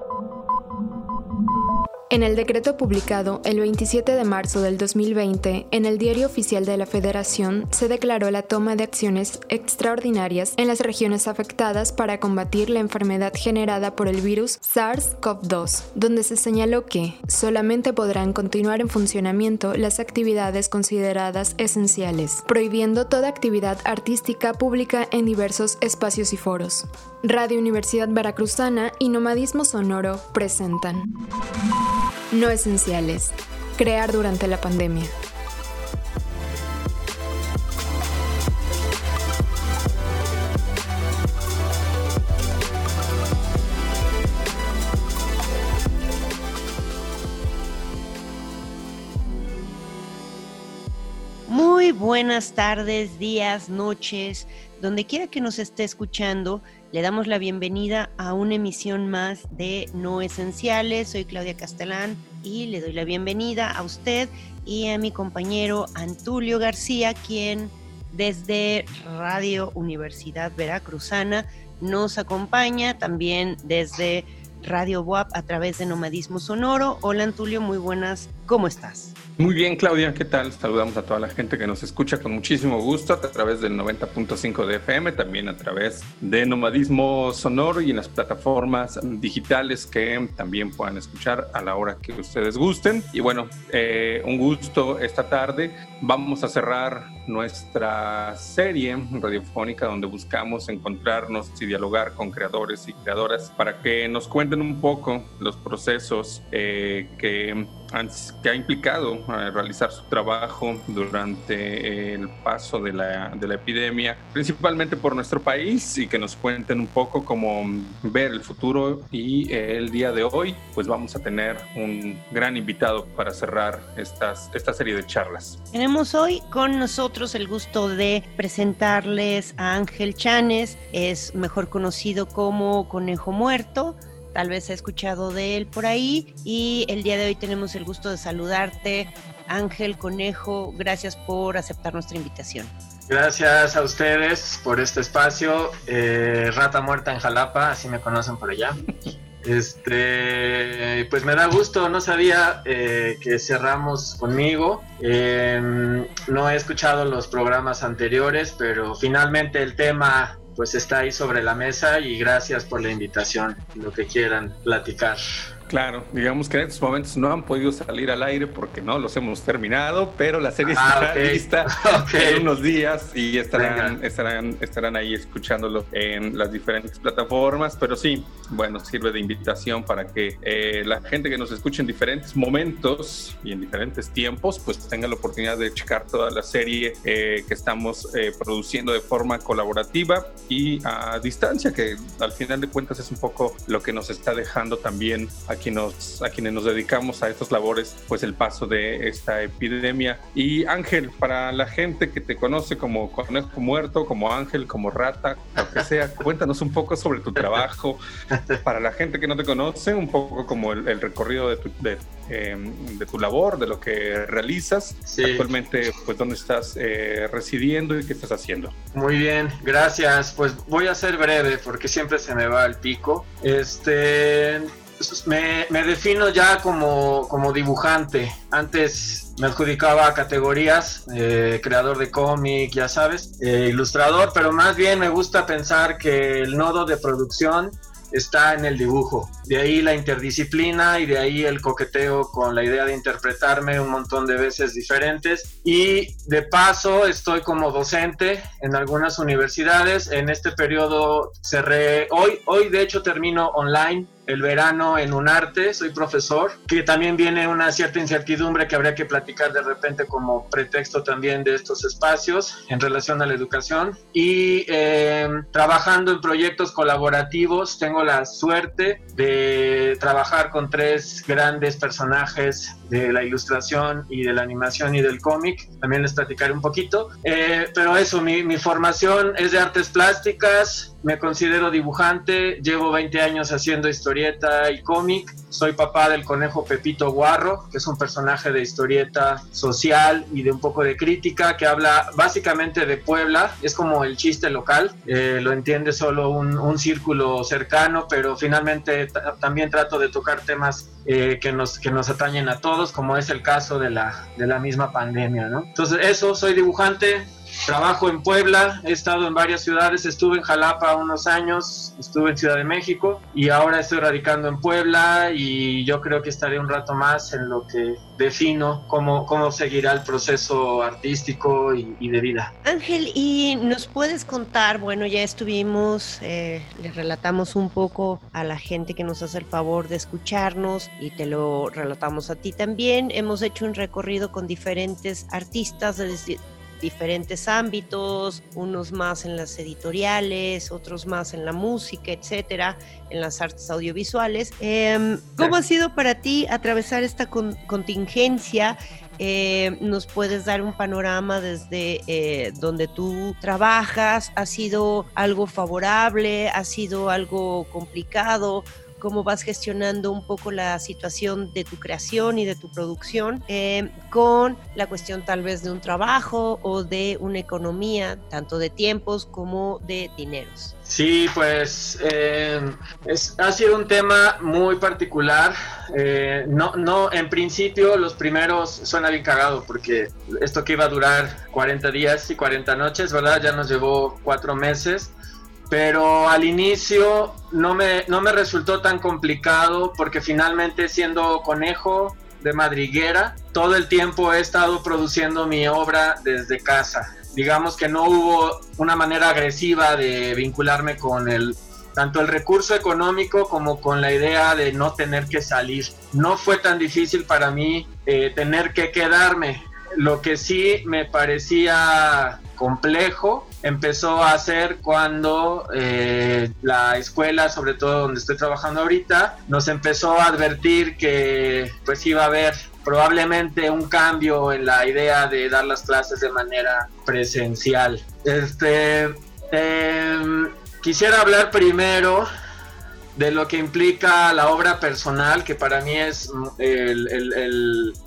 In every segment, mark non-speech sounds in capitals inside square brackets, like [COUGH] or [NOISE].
Thank you. En el decreto publicado el 27 de marzo del 2020 en el Diario Oficial de la Federación se declaró la toma de acciones extraordinarias en las regiones afectadas para combatir la enfermedad generada por el virus SARS-CoV-2, donde se señaló que solamente podrán continuar en funcionamiento las actividades consideradas esenciales, prohibiendo toda actividad artística pública en diversos espacios y foros. Radio Universidad Veracruzana y Nomadismo Sonoro presentan. No esenciales. Crear durante la pandemia. Muy buenas tardes, días, noches, donde quiera que nos esté escuchando. Le damos la bienvenida a una emisión más de No Esenciales. Soy Claudia Castellán y le doy la bienvenida a usted y a mi compañero Antulio García, quien desde Radio Universidad Veracruzana nos acompaña también desde Radio WAP a través de Nomadismo Sonoro. Hola Antulio, muy buenas, ¿cómo estás? Muy bien, Claudia, ¿qué tal? Saludamos a toda la gente que nos escucha con muchísimo gusto a través del 90.5 de FM, también a través de Nomadismo Sonoro y en las plataformas digitales que también puedan escuchar a la hora que ustedes gusten. Y bueno, eh, un gusto esta tarde. Vamos a cerrar nuestra serie radiofónica donde buscamos encontrarnos y dialogar con creadores y creadoras para que nos cuenten un poco los procesos eh, que que ha implicado eh, realizar su trabajo durante el paso de la, de la, epidemia, principalmente por nuestro país y que nos cuenten un poco cómo ver el futuro. Y eh, el día de hoy pues vamos a tener un gran invitado para cerrar estas, esta serie de charlas. Tenemos hoy con nosotros el gusto de presentarles a Ángel Chanes, es mejor conocido como Conejo Muerto tal vez ha escuchado de él por ahí y el día de hoy tenemos el gusto de saludarte. Ángel Conejo, gracias por aceptar nuestra invitación. Gracias a ustedes por este espacio. Eh, Rata Muerta en Jalapa, así me conocen por allá. [LAUGHS] Este, pues me da gusto, no sabía eh, que cerramos conmigo. Em, no he escuchado los programas anteriores, pero finalmente el tema pues está ahí sobre la mesa y gracias por la invitación, lo que quieran platicar. Claro, digamos que en estos momentos no han podido salir al aire porque no los hemos terminado, pero la serie ah, está lista [LAUGHS] en unos días y estarán, estarán, estarán ahí escuchándolo en las diferentes plataformas. Pero sí, bueno, sirve de invitación para que eh, la gente que nos escuche en diferentes momentos y en diferentes tiempos, pues tenga la oportunidad de checar toda la serie eh, que estamos eh, produciendo de forma colaborativa y a distancia, que al final de cuentas es un poco lo que nos está dejando también aquí a quienes nos dedicamos a estas labores, pues el paso de esta epidemia. Y Ángel, para la gente que te conoce como conejo muerto, como Ángel, como rata, lo que sea, [LAUGHS] cuéntanos un poco sobre tu trabajo. Para la gente que no te conoce, un poco como el, recorrido de tu, em, de, tu labor, de lo que realizas. Actualmente, pues, ¿dónde estás eh, residiendo y qué estás haciendo? Muy bien, gracias. Pues voy a ser breve porque siempre se me va el pico. Este, me, defino ya como, como, dibujante. Antes me adjudicaba categorías, eh, creador de cómic, ya sabes, eh, ilustrador, pero más bien me gusta pensar que el nodo de producción está en el dibujo. De ahí la interdisciplina y de ahí el coqueteo con la idea de interpretarme un montón de veces diferentes. Y de paso estoy como docente en algunas universidades. En este periodo cerré, hoy, hoy de hecho termino online el verano en un arte, soy profesor, que también viene una cierta incertidumbre que habría que platicar de repente como pretexto también de estos espacios en relación a la educación. Y eh, trabajando en proyectos colaborativos, tengo la suerte de trabajar con tres grandes personajes de la ilustración y de la animación y del cómic. También les platicaré un poquito. Eh, pero eso, mi, mi formación es de artes plásticas, me considero dibujante, llevo 20 años haciendo historieta y cómic. Soy papá del conejo Pepito Guarro, que es un personaje de historieta social y de un poco de crítica, que habla básicamente de Puebla. Es como el chiste local, eh, lo entiende solo un, un, círculo cercano, pero finalmente también trato de tocar temas eh, que, nos, que nos atañen a todos, como es el caso de la, de la misma pandemia. ¿no? Entonces, eso, soy dibujante, Trabajo en Puebla, he estado en varias ciudades, estuve en Jalapa unos años, estuve en Ciudad de México y ahora estoy radicando en Puebla y yo creo que estaré un rato más en lo que defino cómo, cómo seguirá el proceso artístico y, de vida. Ángel, ¿y nos puedes contar? Bueno, ya estuvimos, eh, le relatamos un poco a la gente que nos hace el favor de escucharnos y te lo relatamos a ti también. Hemos hecho un recorrido con diferentes artistas desde diferentes ámbitos, unos más en las editoriales, otros más en la música, etcétera, en las artes audiovisuales. Em, ¿Cómo ha sido para ti atravesar esta contingencia? Eh, nos puedes dar un panorama desde eh, donde tú trabajas. ¿Ha sido algo favorable? ¿Ha sido algo complicado? Cómo vas gestionando un poco la situación de tu creación y de tu producción eh, con la cuestión tal vez de un trabajo o de una economía, tanto de tiempos como de dineros. Sí, pues eh, es, ha sido un tema muy particular. Eh, no, no, en principio los primeros suena bien cagado porque esto que iba a durar 40 días y 40 noches, ¿verdad? Ya nos llevó cuatro meses pero al inicio no me, no me resultó tan complicado porque finalmente siendo conejo de madriguera, todo el tiempo he estado produciendo mi obra desde casa. Digamos que no hubo una manera agresiva de vincularme con el tanto el recurso económico como con la idea de no tener que salir. No fue tan difícil para mí eh, tener que quedarme. Lo que sí me parecía complejo empezó a hacer cuando eh, la escuela, sobre todo donde estoy trabajando ahorita, nos empezó a advertir que pues iba a haber probablemente un cambio en la idea de dar las clases de manera presencial. Este, em, quisiera hablar primero de lo que implica la obra personal, que para mí es mm,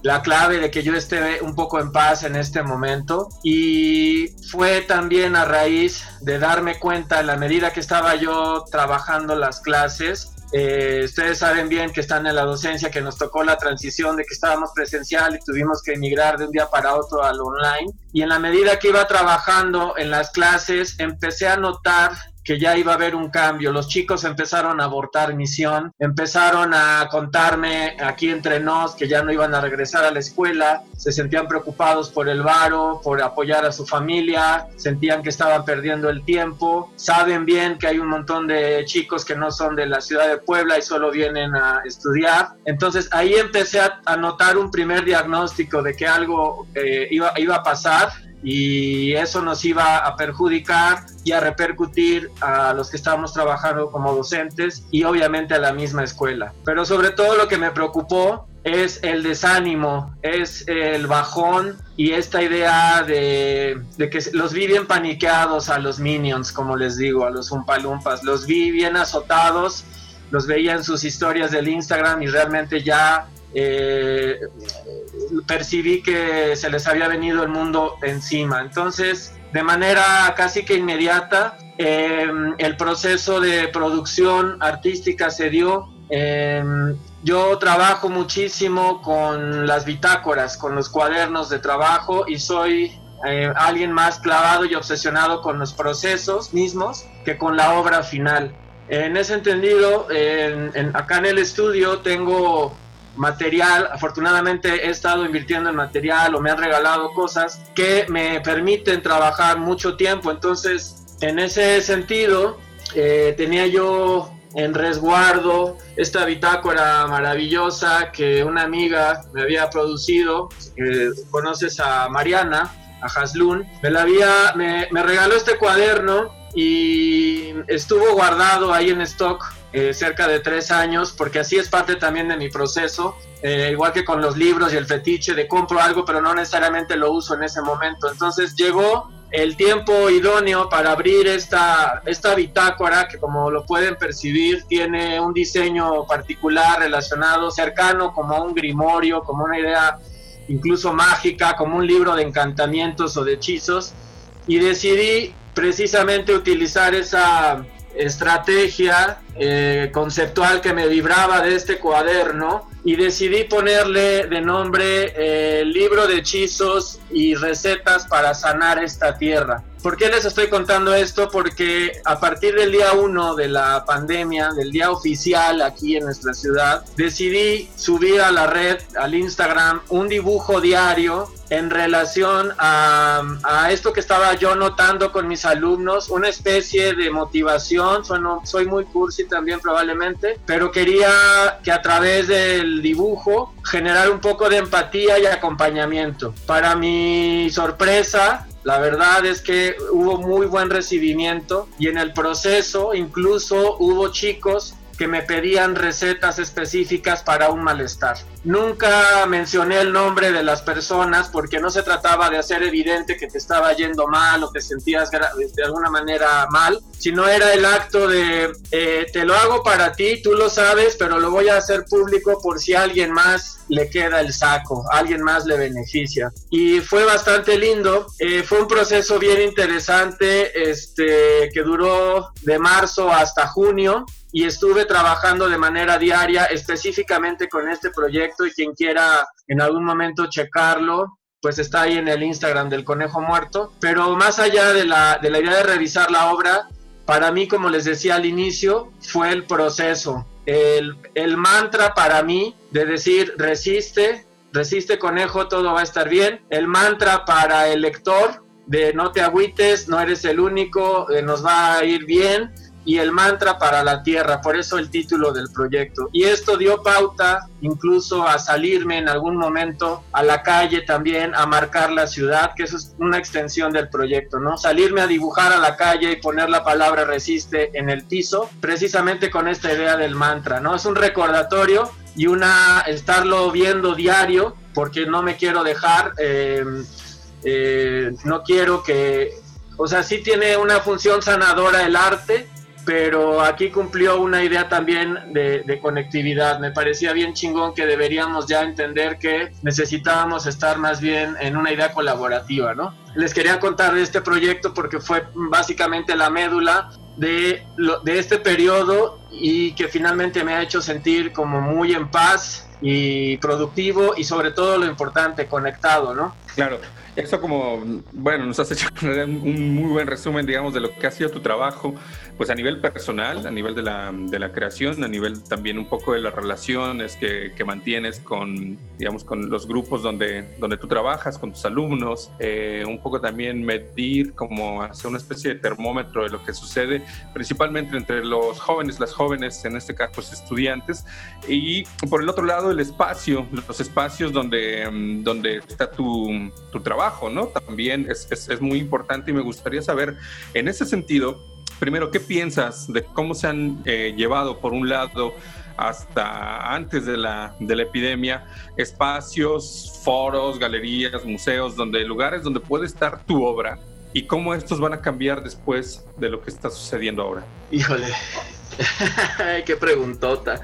la clave de que yo esté un poco en paz en este momento. Y fue también a raíz de darme cuenta, en la medida que estaba yo trabajando las clases, eh, ustedes saben bien que están en la docencia, que nos tocó la transición de que estábamos presencial y tuvimos que emigrar de un día para otro al online. Y en la medida que iba trabajando en las clases, empecé a notar que ya iba a haber un cambio. Los chicos empezaron a abortar misión, empezaron a contarme aquí entre nos que ya no iban a regresar a la escuela, se sentían preocupados por el varo, por apoyar a su familia, sentían que estaban perdiendo el tiempo, saben bien que hay un montón de chicos que no son de la ciudad de Puebla y solo vienen a estudiar. Entonces ahí empecé a, notar un primer diagnóstico de que algo eh, iba, iba a pasar y eso nos iba a perjudicar y a repercutir a los que estábamos trabajando como docentes y obviamente a la misma escuela. Pero sobre todo lo que me preocupó es el desánimo, es el bajón y esta idea de, que los vi bien paniqueados a los minions, como les digo, a los umpalumpas, los vi bien azotados, los veía en sus historias del Instagram y realmente ya eh, percibí que se les había venido el mundo encima. Entonces, de manera casi que inmediata, em, el proceso de producción artística se dio. Em, yo trabajo muchísimo con las bitácoras, con los cuadernos de trabajo y soy eh, alguien más clavado y obsesionado con los procesos mismos que con la obra final. En ese entendido, acá en el estudio tengo material, afortunadamente he estado invirtiendo en material o me han regalado cosas que me permiten trabajar mucho tiempo. Entonces, en ese sentido, eh, tenía yo en resguardo esta bitácora maravillosa que una amiga me había producido. conoces a Mariana, a Haslun. Me, la había, me, me regaló este cuaderno y estuvo guardado ahí en stock eh, cerca de tres años, porque así es parte también de mi proceso, eh, igual que con los libros y el fetiche de compro algo, pero no necesariamente lo uso en ese momento. Entonces llegó el tiempo idóneo para abrir esta, esta bitácora que como lo pueden percibir tiene un diseño particular relacionado, cercano como un grimorio, como una idea incluso mágica, como un libro de encantamientos o de hechizos. Y decidí precisamente utilizar esa estrategia eh, conceptual que me vibraba de este cuaderno y decidí ponerle de nombre eh, libro de hechizos y recetas para sanar esta tierra. ¿Por qué les estoy contando esto? Porque a partir del día 1 de la pandemia, del día oficial aquí en nuestra ciudad, decidí subir a la red, al Instagram, un dibujo diario en relación a, a, esto que estaba yo notando con mis alumnos, una especie de motivación, soy, soy muy cursi también probablemente, pero quería que a través del dibujo generar un poco de empatía y acompañamiento. Para mi sorpresa, la verdad es que hubo muy buen recibimiento y en el proceso incluso hubo chicos que me pedían recetas específicas para un malestar. Nunca mencioné el nombre de las personas porque no se trataba de hacer evidente que te estaba yendo mal o te sentías de alguna manera mal, sino era el acto de eh, te lo hago para ti, tú lo sabes, pero lo voy a hacer público por si alguien más le queda el saco, alguien más le beneficia. Y fue bastante lindo, eh, fue un proceso bien interesante este, que duró de marzo hasta junio y estuve trabajando de manera diaria específicamente con este proyecto y quien quiera en algún momento checarlo, pues está ahí en el Instagram del Conejo Muerto. Pero más allá de la, de la idea de revisar la obra, para mí, como les decía al inicio, fue el proceso. El, el mantra para mí de decir resiste, resiste conejo, todo va a estar bien. El mantra para el lector de no te agüites, no eres el único, eh, nos va a ir bien y el mantra para la tierra, por eso el título del proyecto. Y esto dio pauta incluso a salirme en algún momento a la calle también, a marcar la ciudad, que eso es una extensión del proyecto, ¿no? Salirme a dibujar a la calle y poner la palabra resiste en el piso, precisamente con esta idea del mantra, ¿no? Es un recordatorio y una estarlo viendo diario, porque no me quiero dejar, eh, eh, no quiero que, o sea, sí tiene una función sanadora el arte, pero aquí cumplió una idea también de, conectividad. Me parecía bien chingón que deberíamos ya entender que necesitábamos estar más bien en una idea colaborativa, ¿no? Les quería contar de este proyecto porque fue básicamente la médula de, de este periodo y que finalmente me ha hecho sentir como muy en paz y productivo y sobre todo lo importante, conectado, ¿no? Claro. Eso como, bueno, nos has hecho [LAUGHS] un muy buen resumen, digamos, de lo que ha sido tu trabajo, pues a nivel personal, a nivel de la, de la creación, a nivel también un poco de las relaciones que, que mantienes con, digamos, con los grupos donde, donde tú trabajas, con tus alumnos, eh, un poco también medir como hacer una especie de termómetro de lo que sucede, principalmente entre los jóvenes, las jóvenes, en este caso, pues estudiantes, y por el otro lado, el espacio, los espacios donde, donde está tu, tu trabajo ¿no? También es, es, muy importante y me gustaría saber, en ese sentido, primero, ¿qué piensas de cómo se han eh, llevado, por un lado, hasta antes de la, de la epidemia, espacios, foros, galerías, museos, donde lugares donde puede estar tu obra y cómo estos van a cambiar después de lo que está sucediendo ahora? Híjole, [LAUGHS] qué preguntota.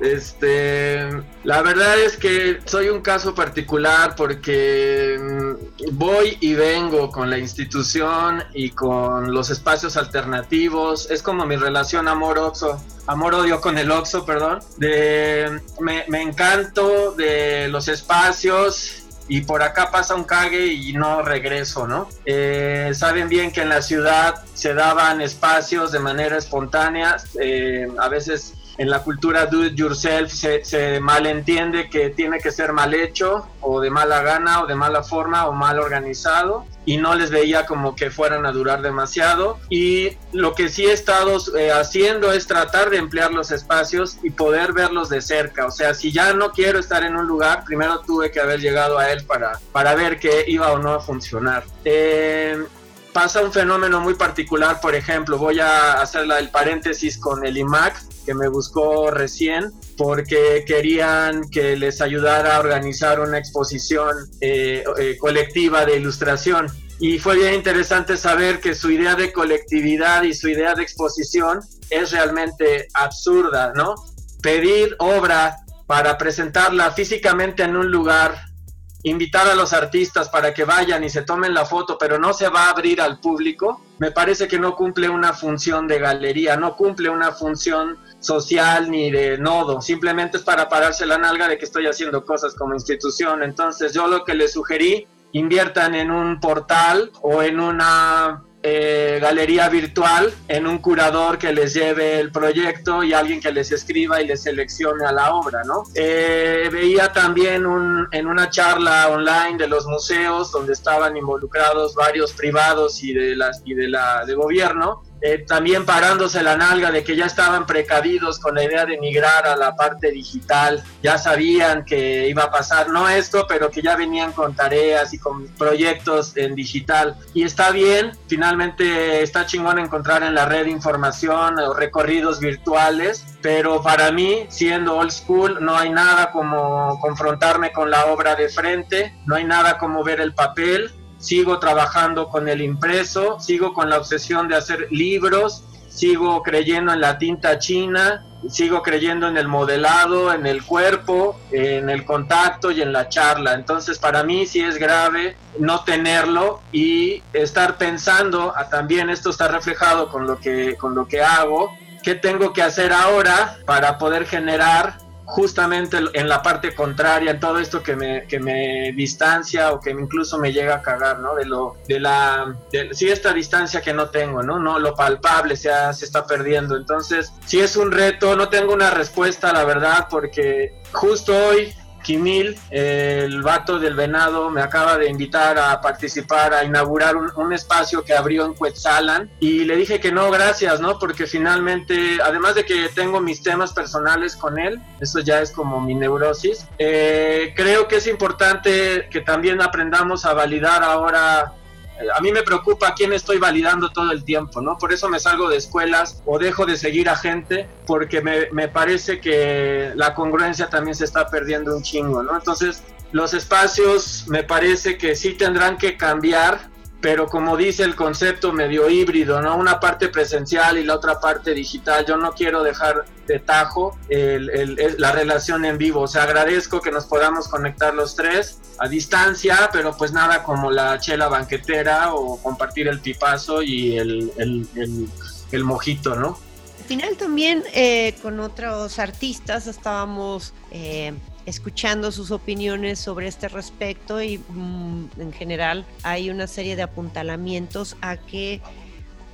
Este, la verdad es que soy un caso particular porque mm, voy y vengo con la institución y con los espacios alternativos. Es como mi relación amor-oxo, amor-odio con el oxo, perdón. De, me, encanto de los espacios y por acá pasa un cague y no regreso, ¿no? Eh, saben bien que en la ciudad se daban espacios de manera espontánea, eh, a veces en la cultura do it yourself se, se, malentiende que tiene que ser mal hecho o de mala gana o de mala forma o mal organizado y no les veía como que fueran a durar demasiado. Y lo que sí he estado eh, haciendo es tratar de emplear los espacios y poder verlos de cerca. O sea si ya no quiero estar en un lugar primero tuve que haber llegado a él para, para ver que iba o no a funcionar. Eh, pasa un fenómeno muy particular, por ejemplo, voy a hacer el paréntesis con el IMAC, que me buscó recién, porque querían que les ayudara a organizar una exposición eh, eh, colectiva de ilustración. Y fue bien interesante saber que su idea de colectividad y su idea de exposición es realmente absurda, ¿no? Pedir obra para presentarla físicamente en un lugar invitar a los artistas para que vayan y se tomen la foto, pero no se va a abrir al público, me parece que no cumple una función de galería, no cumple una función social ni de nodo, simplemente es para pararse la nalga de que estoy haciendo cosas como institución. Entonces yo lo que le sugerí, inviertan en un portal o en una eh, galería virtual en un curador que les lleve el proyecto y alguien que les escriba y les seleccione a la obra, ¿no? Eh, veía también un, en una charla online de los museos donde estaban involucrados varios privados y de las y de la de gobierno eh, también parándose la nalga de que ya estaban precavidos con la idea de migrar a la parte digital, ya sabían que iba a pasar, no esto, pero que ya venían con tareas y con proyectos en digital. Y está bien, finalmente está chingón encontrar en la red información o recorridos virtuales, pero para mí, siendo old school, no hay nada como confrontarme con la obra de frente, no hay nada como ver el papel, sigo trabajando con el impreso, sigo con la obsesión de hacer libros, sigo creyendo en la tinta china, sigo creyendo en el modelado, en el cuerpo, en el contacto y en la charla. Entonces para mí sí es grave no tenerlo y estar pensando, ah, también esto está reflejado con lo que, con lo que hago, qué tengo que hacer ahora para poder generar justamente en la parte contraria, en todo esto que me, que me distancia o que incluso me llega a cagar, ¿no? De lo, de la, de, sí, esta distancia que no tengo, ¿no? No, lo palpable se, se está perdiendo. Entonces, sí es un reto, no tengo una respuesta, la verdad, porque justo hoy Kimil, el vato del venado, me acaba de invitar a participar, a inaugurar un, espacio que abrió en Cuetzalan y le dije que no, gracias, ¿no? Porque finalmente, además de que tengo mis temas personales con él, eso ya es como mi neurosis, eh, creo que es importante que también aprendamos a validar ahora a mí me preocupa quién estoy validando todo el tiempo, ¿no? Por eso me salgo de escuelas o dejo de seguir a gente, porque me, me parece que la congruencia también se está perdiendo un chingo, ¿no? Entonces, los espacios me parece que sí tendrán que cambiar pero como dice el concepto medio híbrido, ¿no? Una parte presencial y la otra parte digital. Yo no quiero dejar de tajo la relación en vivo. O sea, agradezco que nos podamos conectar los tres a distancia, pero pues nada como la chela banquetera o compartir el pipazo y el, el mojito, ¿no? Al final también eh, con otros artistas estábamos... Eh, escuchando sus opiniones sobre este respecto y mm, en general hay una serie de apuntalamientos a que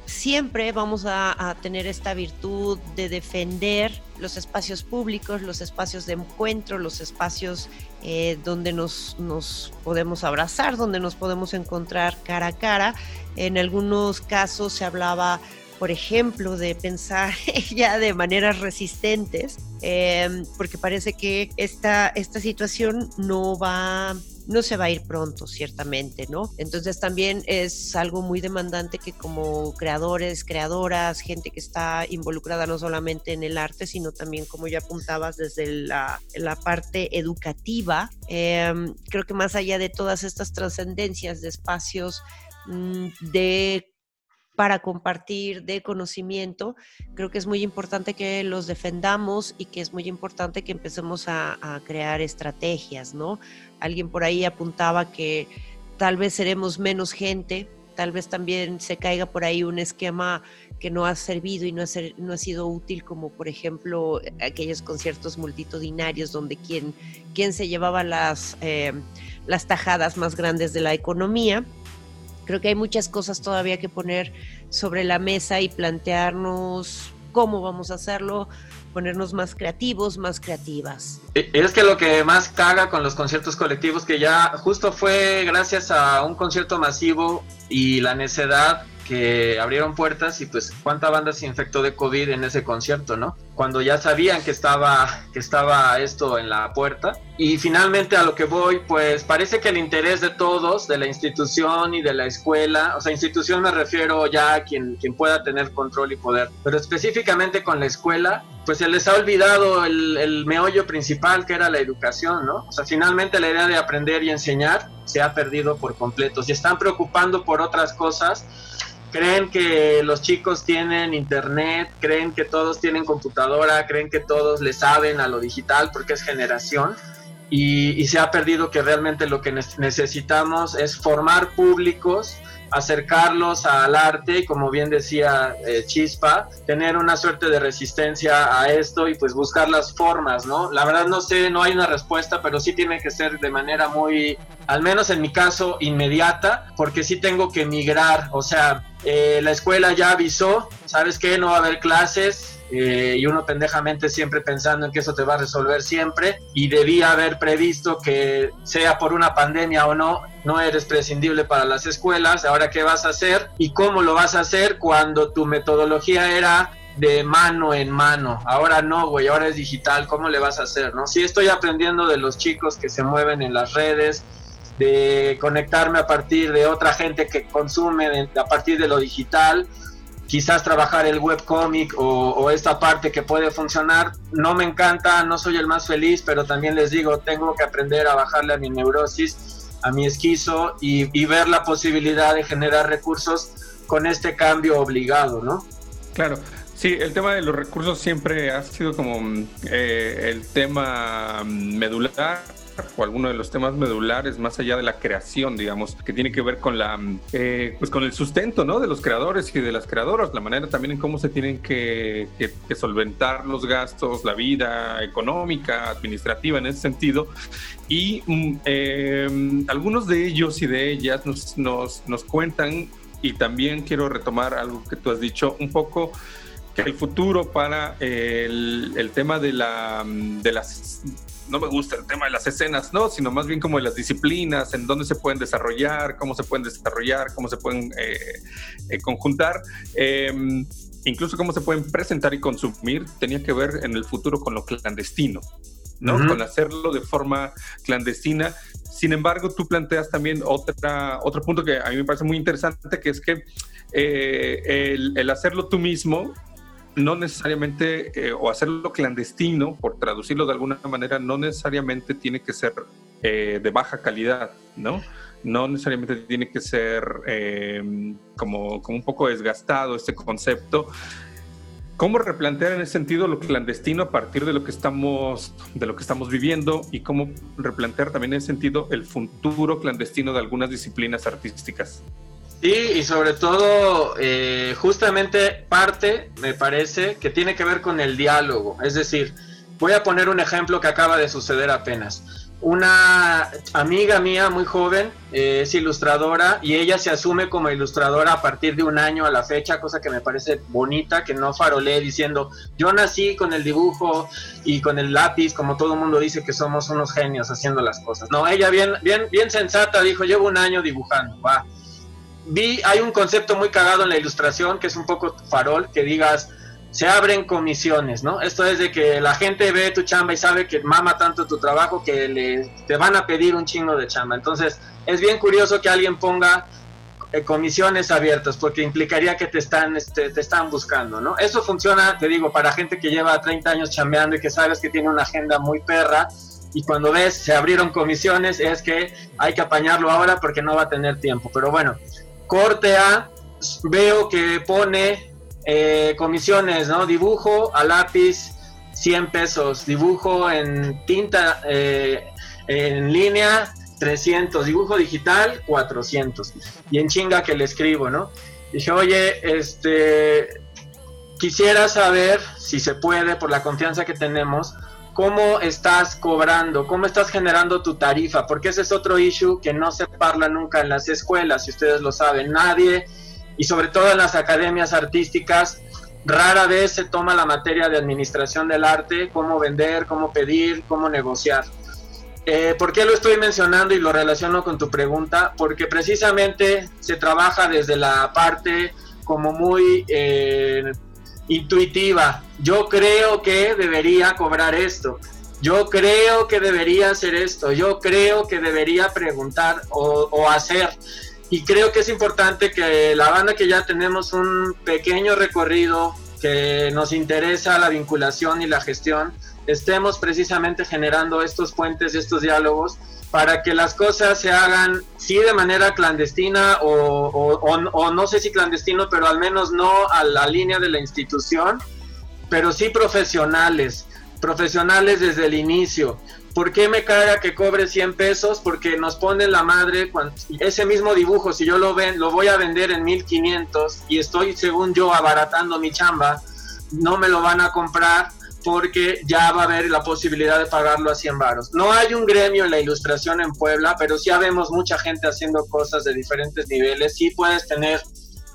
siempre vamos a, tener esta virtud de defender los espacios públicos, los espacios de encuentro, los espacios eh, donde nos, nos, podemos abrazar, donde nos podemos encontrar cara a cara. En algunos casos se hablaba por ejemplo, de pensar [LAUGHS] ya de maneras resistentes, em, porque parece que esta, esta situación no va no se va a ir pronto, ciertamente, ¿no? Entonces también es algo muy demandante que como creadores, creadoras, gente que está involucrada no solamente en el arte, sino también, como ya apuntabas, desde la, la parte educativa, em, creo que más allá de todas estas trascendencias de espacios mm, de para compartir de conocimiento. Creo que es muy importante que los defendamos y que es muy importante que empecemos a, crear estrategias, ¿no? Alguien por ahí apuntaba que tal vez seremos menos gente, tal vez también se caiga por ahí un esquema que no ha servido y no ha, sido útil, como por ejemplo aquellos conciertos multitudinarios donde quien, quien se llevaba las, eh, las tajadas más grandes de la economía Creo que hay muchas cosas todavía que poner sobre la mesa y plantearnos cómo vamos a hacerlo, ponernos más creativos, más creativas. Es que lo que más caga con los conciertos colectivos, que ya justo fue gracias a un concierto masivo y la necedad que abrieron puertas y pues cuánta banda se infectó de COVID en ese concierto, ¿no? Cuando ya sabían que estaba, que estaba esto en la puerta. Y finalmente a lo que voy, pues parece que el interés de todos, de la institución y de la escuela, o sea, institución me refiero ya a quien, quien pueda tener control y poder, pero específicamente con la escuela, pues se les ha olvidado el, el meollo principal que era la educación, ¿no? O sea, finalmente la idea de aprender y enseñar se ha perdido por completo. Se están preocupando por otras cosas creen que los chicos tienen internet, creen que todos tienen computadora, creen que todos le saben a lo digital porque es generación y, se ha perdido que realmente lo que necesitamos es formar públicos acercarlos al arte como bien decía eh, Chispa, tener una suerte de resistencia a esto y pues buscar las formas, ¿no? La verdad no sé, no hay una respuesta, pero sí tiene que ser de manera muy, al menos en mi caso, inmediata, porque sí tengo que migrar, o sea, eh, la escuela ya avisó, ¿sabes qué? No va a haber clases, eh, y uno pendejamente siempre pensando en que eso te va a resolver siempre y debía haber previsto que sea por una pandemia o no, no eres prescindible para las escuelas, ahora qué vas a hacer y cómo lo vas a hacer cuando tu metodología era de mano en mano. Ahora no, güey, ahora es digital, ¿cómo le vas a hacer? ¿no? Sí estoy aprendiendo de los chicos que se mueven en las redes, de conectarme a partir de otra gente que consume a partir de lo digital, quizás trabajar el webcomic o, o esta parte que puede funcionar. No me encanta, no soy el más feliz, pero también les digo, tengo que aprender a bajarle a mi neurosis, a mi esquizo y, ver la posibilidad de generar recursos con este cambio obligado, ¿no? Claro. Sí, el tema de los recursos siempre ha sido como eh, el tema medular o alguno de los temas medulares más allá de la creación, digamos, que tiene que ver con la, eh, pues con el sustento, ¿no? De los creadores y de las creadoras, la manera también en cómo se tienen que, solventar los gastos, la vida económica, administrativa en ese sentido. Y mm, eh, algunos de ellos y de ellas nos, nos, nos cuentan, y también quiero retomar algo que tú has dicho, un poco que el futuro para el, el tema de, la, de las no me gusta el tema de las escenas, no, sino más bien como de las disciplinas, en dónde se pueden desarrollar, cómo se pueden desarrollar, cómo se pueden eh, eh, conjuntar. Em, incluso cómo se pueden presentar y consumir, tenía que ver en el futuro con lo clandestino, ¿no? Con hacerlo de forma clandestina. Sin embargo, tú planteas también otra, otro punto que a mí me parece muy interesante, que es que eh, el, el, hacerlo tú mismo no necesariamente, eh, o hacerlo clandestino, por traducirlo de alguna manera, no necesariamente tiene que ser eh, de baja calidad, ¿no? No necesariamente tiene que ser em, como, como un poco desgastado este concepto. ¿Cómo replantear en ese sentido lo clandestino a partir de lo que estamos, de lo que estamos viviendo y cómo replantear también en ese sentido el futuro clandestino de algunas disciplinas artísticas? Sí, y sobre todo, eh, justamente parte, me parece, que tiene que ver con el diálogo. Es decir, voy a poner un ejemplo que acaba de suceder apenas. Una amiga mía muy joven eh, es ilustradora y ella se asume como ilustradora a partir de un año a la fecha, cosa que me parece bonita, que no farolé diciendo, yo nací con el dibujo y con el lápiz, como todo el mundo dice que somos unos genios haciendo las cosas. No, ella bien, bien, bien sensata dijo, llevo un año dibujando, va vi, hay un concepto muy cagado en la ilustración que es un poco farol, que digas, se abren comisiones, ¿no? Esto es de que la gente ve tu chamba y sabe que mama tanto tu trabajo que le, te van a pedir un chingo de chamba. Entonces, es bien curioso que alguien ponga eh, comisiones abiertas porque implicaría que te están, este, te están buscando, ¿no? Eso funciona, te digo, para gente que lleva 30 años chambeando y que sabes que tiene una agenda muy perra y cuando ves se abrieron comisiones es que hay que apañarlo ahora porque no va a tener tiempo. Pero bueno, corte A, veo que pone eh, comisiones, ¿no? Dibujo a lápiz, 100 pesos. Dibujo en tinta eh, en línea, 300. Dibujo digital, 400. Y en chinga que le escribo, ¿no? Dije, oye, este, quisiera saber si se puede, por la confianza que tenemos, cómo estás cobrando, cómo estás generando tu tarifa, porque ese es otro issue que no se parla nunca en las escuelas, si ustedes lo saben, nadie, y sobre todo en las academias artísticas, rara vez se toma la materia de administración del arte, cómo vender, cómo pedir, cómo negociar. Eh, ¿Por qué lo estoy mencionando y lo relaciono con tu pregunta? Porque precisamente se trabaja desde la parte como muy eh, intuitiva. Yo creo que debería cobrar esto. Yo creo que debería hacer esto. Yo creo que debería preguntar o, hacer. Y creo que es importante que la banda que ya tenemos un pequeño recorrido, que nos interesa la vinculación y la gestión, estemos precisamente generando estos puentes, estos diálogos, para que las cosas se hagan, sí, de manera clandestina o, no sé si clandestino, pero al menos no a la línea de la institución, pero sí profesionales, profesionales desde el inicio. ¿Por qué me caga que cobre 100 pesos? Porque nos pone la madre ese mismo dibujo, si yo lo ven, lo voy a vender en 1500 y estoy, según yo, abaratando mi chamba, no me lo van a comprar porque ya va a haber la posibilidad de pagarlo a 100 varos. No hay un gremio en la ilustración en Puebla, pero sí vemos mucha gente haciendo cosas de diferentes niveles. Sí puedes tener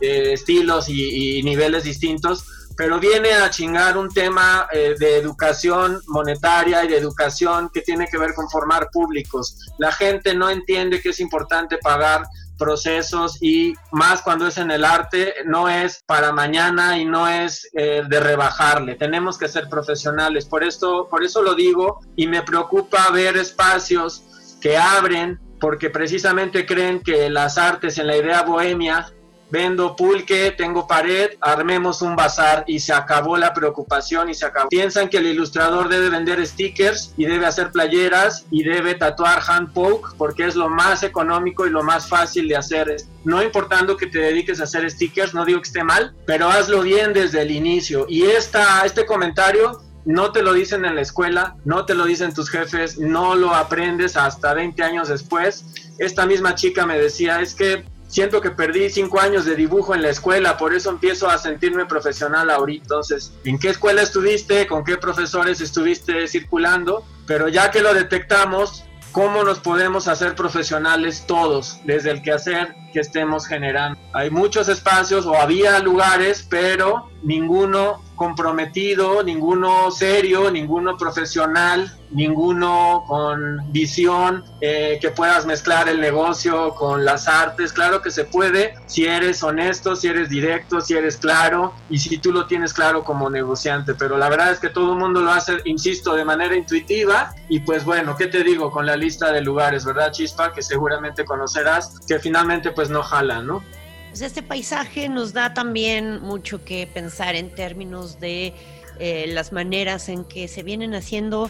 eh, estilos y, niveles distintos, pero viene a chingar un tema eh, de educación monetaria y de educación que tiene que ver con formar públicos. La gente no entiende que es importante pagar procesos y más cuando es en el arte, no es para mañana y no es eh, de rebajarle. Tenemos que ser profesionales. Por esto, por eso lo digo y me preocupa ver espacios que abren porque precisamente creen que las artes en la idea bohemia vendo pulque, tengo pared, armemos un bazar y se acabó la preocupación y se acabó. Piensan que el ilustrador debe vender stickers y debe hacer playeras y debe tatuar hand poke porque es lo más económico y lo más fácil de hacer. No importando que te dediques a hacer stickers, no digo que esté mal, pero hazlo bien desde el inicio. Y esta, este comentario no te lo dicen en la escuela, no te lo dicen tus jefes, no lo aprendes hasta 20 años después. Esta misma chica me decía, es que siento que perdí cinco años de dibujo en la escuela, por eso empiezo a sentirme profesional ahorita. Entonces, ¿en qué escuela estuviste? ¿Con qué profesores estuviste circulando? Pero ya que lo detectamos, ¿cómo nos podemos hacer profesionales todos, desde el quehacer que estemos generando? Hay muchos espacios o había lugares, pero ninguno comprometido, ninguno serio, ninguno profesional, ninguno con visión, eh, que puedas mezclar el negocio con las artes. Claro que se puede si eres honesto, si eres directo, si eres claro y si tú lo tienes claro como negociante. Pero la verdad es que todo el mundo lo hace, insisto, de manera intuitiva. Y pues bueno, ¿qué te digo con la lista de lugares, verdad, Chispa? Que seguramente conocerás, que finalmente pues no jala, ¿no? Pues este paisaje nos da también mucho que pensar en términos de eh, las maneras en que se vienen haciendo,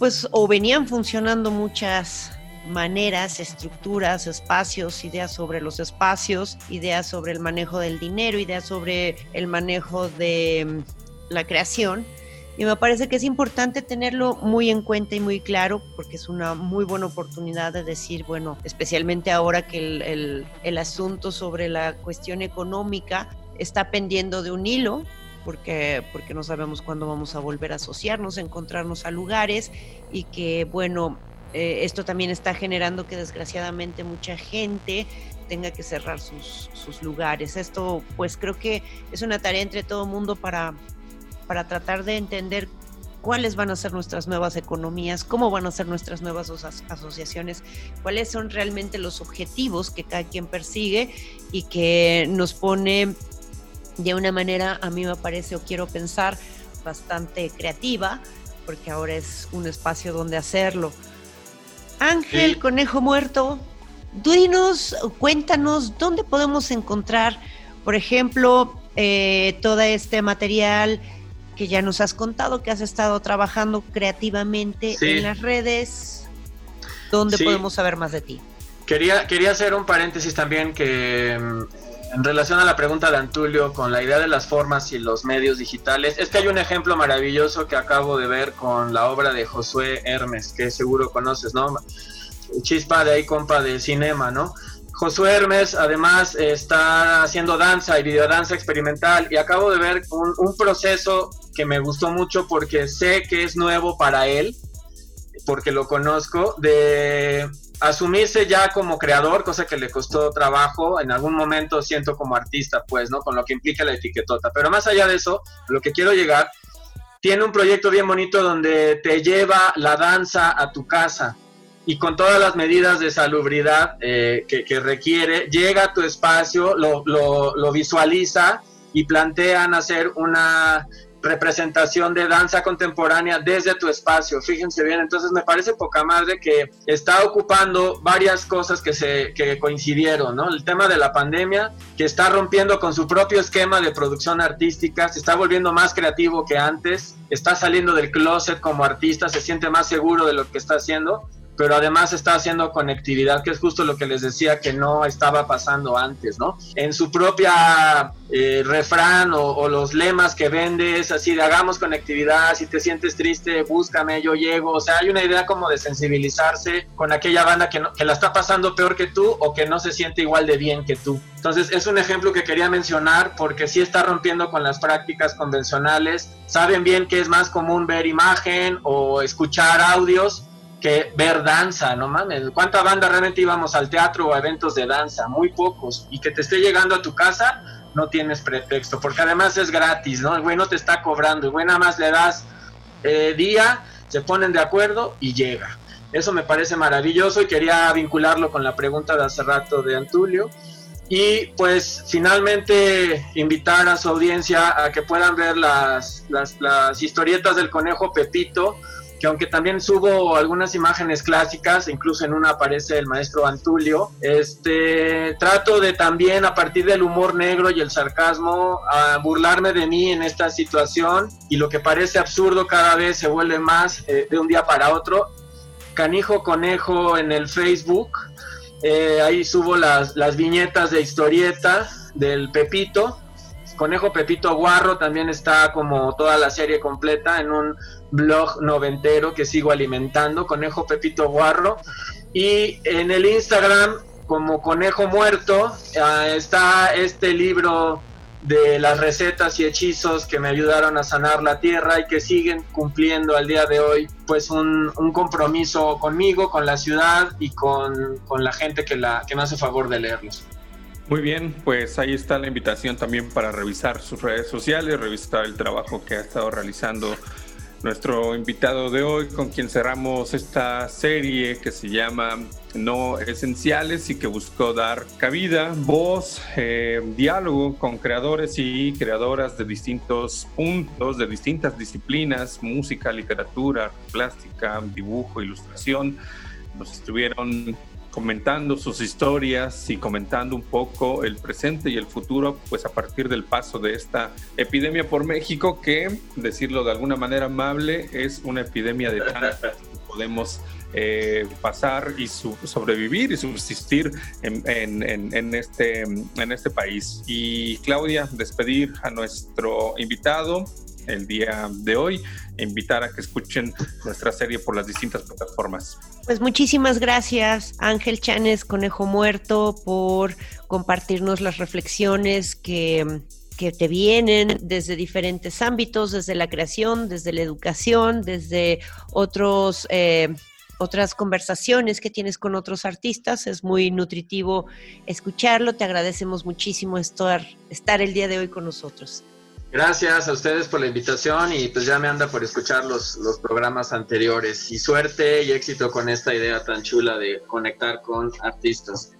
pues, o venían funcionando muchas maneras, estructuras, espacios, ideas sobre los espacios, ideas sobre el manejo del dinero, ideas sobre el manejo de mm, la creación y me parece que es importante tenerlo muy en cuenta y muy claro porque es una muy buena oportunidad de decir, bueno, especialmente ahora que el, el, asunto sobre la cuestión económica está pendiendo de un hilo, porque, porque no sabemos cuándo vamos a volver a asociarnos, a encontrarnos a lugares y que, bueno, eh, esto también está generando que desgraciadamente mucha gente tenga que cerrar sus, sus lugares. Esto, pues creo que es una tarea entre todo mundo para, para tratar de entender cuáles van a ser nuestras nuevas economías, cómo van a ser nuestras nuevas asociaciones, cuáles son realmente los objetivos que cada quien persigue y que nos pone de una manera, a mí me parece o quiero pensar, bastante creativa, porque ahora es un espacio donde hacerlo. Ángel, conejo muerto, dinos, cuéntanos dónde podemos encontrar, por ejemplo, eh, todo este material que ya nos has contado que has estado trabajando creativamente en las redes. ¿Dónde podemos saber más de ti? Quería, quería hacer un paréntesis también que mm, en relación a la pregunta de Antulio con la idea de las formas y los medios digitales, es que hay un ejemplo maravilloso que acabo de ver con la obra de Josué Hermes, que seguro conoces, ¿no? Chispa de ahí, compa de cinema, ¿no? Josué Hermes además está haciendo danza y videodanza experimental y acabo de ver un, proceso que me gustó mucho porque sé que es nuevo para él, porque lo conozco, de asumirse ya como creador, cosa que le costó trabajo, en algún momento siento como artista, pues, ¿no? Con lo que implica la etiquetota. Pero más allá de eso, lo que quiero llegar, tiene un proyecto bien bonito donde te lleva la danza a tu casa y con todas las medidas de salubridad eh, que, requiere, llega a tu espacio, lo, lo visualiza y plantean hacer una representación de danza contemporánea desde tu espacio. Fíjense bien, entonces me parece poca madre que está ocupando varias cosas que se que coincidieron, ¿no? El tema de la pandemia, que está rompiendo con su propio esquema de producción artística, se está volviendo más creativo que antes, está saliendo del closet como artista, se siente más seguro de lo que está haciendo pero además está haciendo conectividad, que es justo lo que les decía que no estaba pasando antes, ¿no? En su propia eh, refrán o, los lemas que vende es así de hagamos conectividad, si te sientes triste, búscame, yo llego, o sea, hay una idea como de sensibilizarse con aquella banda que, que la está pasando peor que tú o que no se siente igual de bien que tú. Entonces es un ejemplo que quería mencionar porque sí está rompiendo con las prácticas convencionales, saben bien que es más común ver imagen o escuchar audios que ver danza, no mames. ¿Cuánta banda realmente íbamos al teatro o a eventos de danza? Muy pocos. Y que te esté llegando a tu casa, no tienes pretexto, porque además es gratis, ¿no? El güey no te está cobrando, el güey nada más le das eh, día, se ponen de acuerdo y llega. Eso me parece maravilloso y quería vincularlo con la pregunta de hace rato de Antulio. Y pues finalmente invitar a su audiencia a que puedan ver las, historietas del conejo Pepito, que aunque también subo algunas imágenes clásicas, incluso en una aparece el maestro Antulio, este, trato de también a partir del humor negro y el sarcasmo a burlarme de mí en esta situación y lo que parece absurdo cada vez se vuelve más eh, de un día para otro. Canijo Conejo en el Facebook, eh, ahí subo las, las viñetas de historieta del Pepito, Conejo Pepito Guarro también está como toda la serie completa en un blog noventero que sigo alimentando, Conejo Pepito Guarro. Y en el Instagram, como Conejo Muerto, ah, está este libro de las recetas y hechizos que me ayudaron a sanar la tierra y que siguen cumpliendo al día de hoy pues un, compromiso conmigo, con la ciudad y con, la gente que, la, que me hace favor de leerlos. Muy bien, pues ahí está la invitación también para revisar sus redes sociales, revisar el trabajo que ha estado realizando nuestro invitado de hoy, con quien cerramos esta serie que se llama No Esenciales y que buscó dar cabida, voz, eh, diálogo con creadores y creadoras de distintos puntos, de distintas disciplinas, música, literatura, plástica, dibujo, ilustración. Nos estuvieron comentando sus historias y comentando un poco el presente y el futuro, pues a partir del paso de esta epidemia por México, que, decirlo de alguna manera amable, es una epidemia de tantas que podemos eh, pasar y sobrevivir y subsistir en, en, este, en este país. Y Claudia, despedir a nuestro invitado el día de hoy e invitar a que escuchen nuestra serie por las distintas plataformas. Pues muchísimas gracias Ángel Chanes, Conejo Muerto, por compartirnos las reflexiones que, que te vienen desde diferentes ámbitos, desde la creación, desde la educación, desde otros... Eh, otras conversaciones que tienes con otros artistas. Es muy nutritivo escucharlo. Te agradecemos muchísimo estar, estar el día de hoy con nosotros. Gracias a ustedes por la invitación y pues ya me anda por escuchar los, los programas anteriores. Y suerte y éxito con esta idea tan chula de conectar con artistas.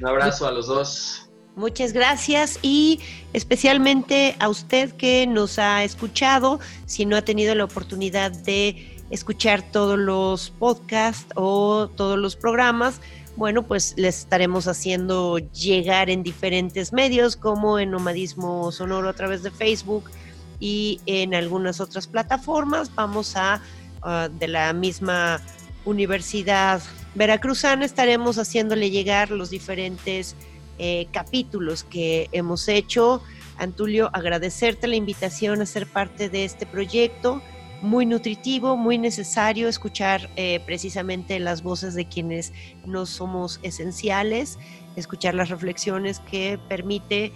Un abrazo a los dos. Muchas gracias y especialmente a usted que nos ha escuchado, si no ha tenido la oportunidad de escuchar todos los podcasts o todos los programas, bueno, pues les estaremos haciendo llegar en diferentes medios, como en Nomadismo Sonoro a través de Facebook y en algunas otras plataformas. Vamos a, ah, de la misma Universidad Veracruzana, estaremos haciéndole llegar los diferentes eh, capítulos que hemos hecho. Antulio, agradecerte la invitación a ser parte de este proyecto muy nutritivo, muy necesario escuchar eh, precisamente las voces de quienes no somos esenciales, escuchar las reflexiones que permite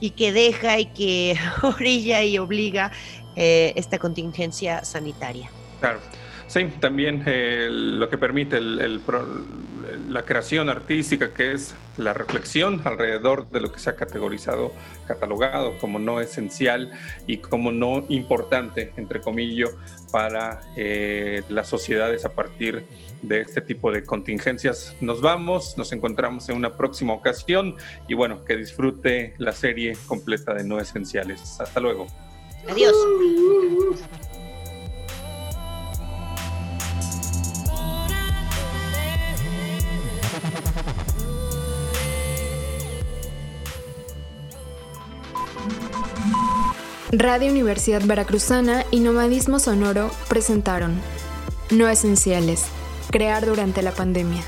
y que deja y que [LAUGHS] orilla y obliga eh, esta contingencia sanitaria. Claro. Sí, también eh, lo que permite la creación artística, que es la reflexión alrededor de lo que se ha categorizado, catalogado como no esencial y como no importante, entre comillas, para eh, las sociedades a partir de este tipo de contingencias. Nos vamos, nos encontramos en una próxima ocasión y bueno, que disfrute la serie completa de no esenciales. Hasta luego. Adiós. Radio Universidad Veracruzana y Nomadismo Sonoro presentaron No Esenciales, crear durante la pandemia.